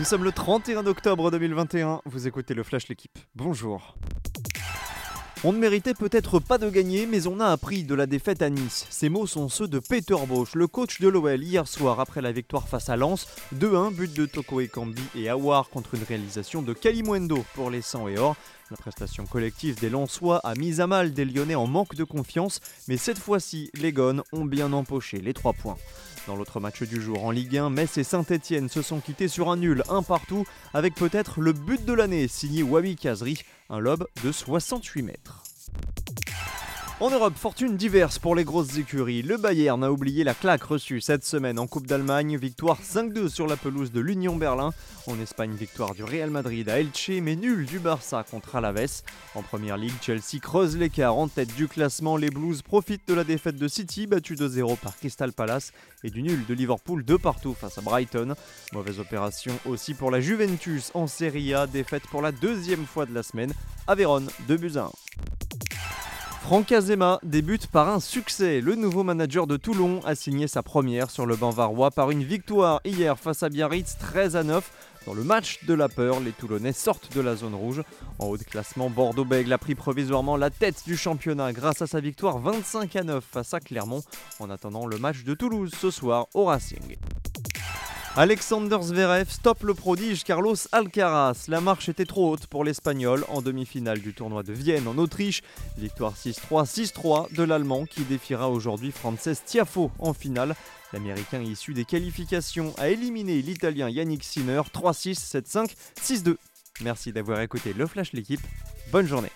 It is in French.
Nous sommes le 31 octobre 2021, vous écoutez le Flash L'équipe. Bonjour. On ne méritait peut-être pas de gagner, mais on a appris de la défaite à Nice. Ces mots sont ceux de Peter Bosch, le coach de l'OL, hier soir après la victoire face à Lens. 2-1, but de Toko Ekambi et Awar contre une réalisation de Kalimwendo pour les 100 et or. La prestation collective des Lensois a mis à mal des Lyonnais en manque de confiance, mais cette fois-ci, les Gones ont bien empoché les 3 points. Dans l'autre match du jour en Ligue 1, Metz et Saint-Etienne se sont quittés sur un nul, un partout, avec peut-être le but de l'année signé Wami Kazri, un lob de 68 mètres. En Europe, fortune diverse pour les grosses écuries. Le Bayern a oublié la claque reçue cette semaine en Coupe d'Allemagne. Victoire 5-2 sur la pelouse de l'Union Berlin. En Espagne, victoire du Real Madrid à Elche, mais nul du Barça contre Alaves. En Première Ligue, Chelsea creuse l'écart en tête du classement. Les Blues profitent de la défaite de City, battue 2-0 par Crystal Palace, et du nul de Liverpool de partout face à Brighton. Mauvaise opération aussi pour la Juventus en Serie A, défaite pour la deuxième fois de la semaine à Vérone, 2 buts 1. Franck Azema débute par un succès. Le nouveau manager de Toulon a signé sa première sur le banc varois par une victoire hier face à Biarritz 13 à 9. Dans le match de la peur, les Toulonnais sortent de la zone rouge. En haut de classement, Bordeaux-Bègle a pris provisoirement la tête du championnat grâce à sa victoire 25 à 9 face à Clermont en attendant le match de Toulouse ce soir au Racing. Alexander Zverev stoppe le prodige Carlos Alcaraz. La marche était trop haute pour l'Espagnol en demi-finale du tournoi de Vienne en Autriche. Victoire 6-3, 6-3 de l'Allemand qui défiera aujourd'hui Frances Tiafo en finale. L'Américain issu des qualifications a éliminé l'Italien Yannick Sinner 3-6, 7-5, 6-2. Merci d'avoir écouté le Flash l'équipe. Bonne journée.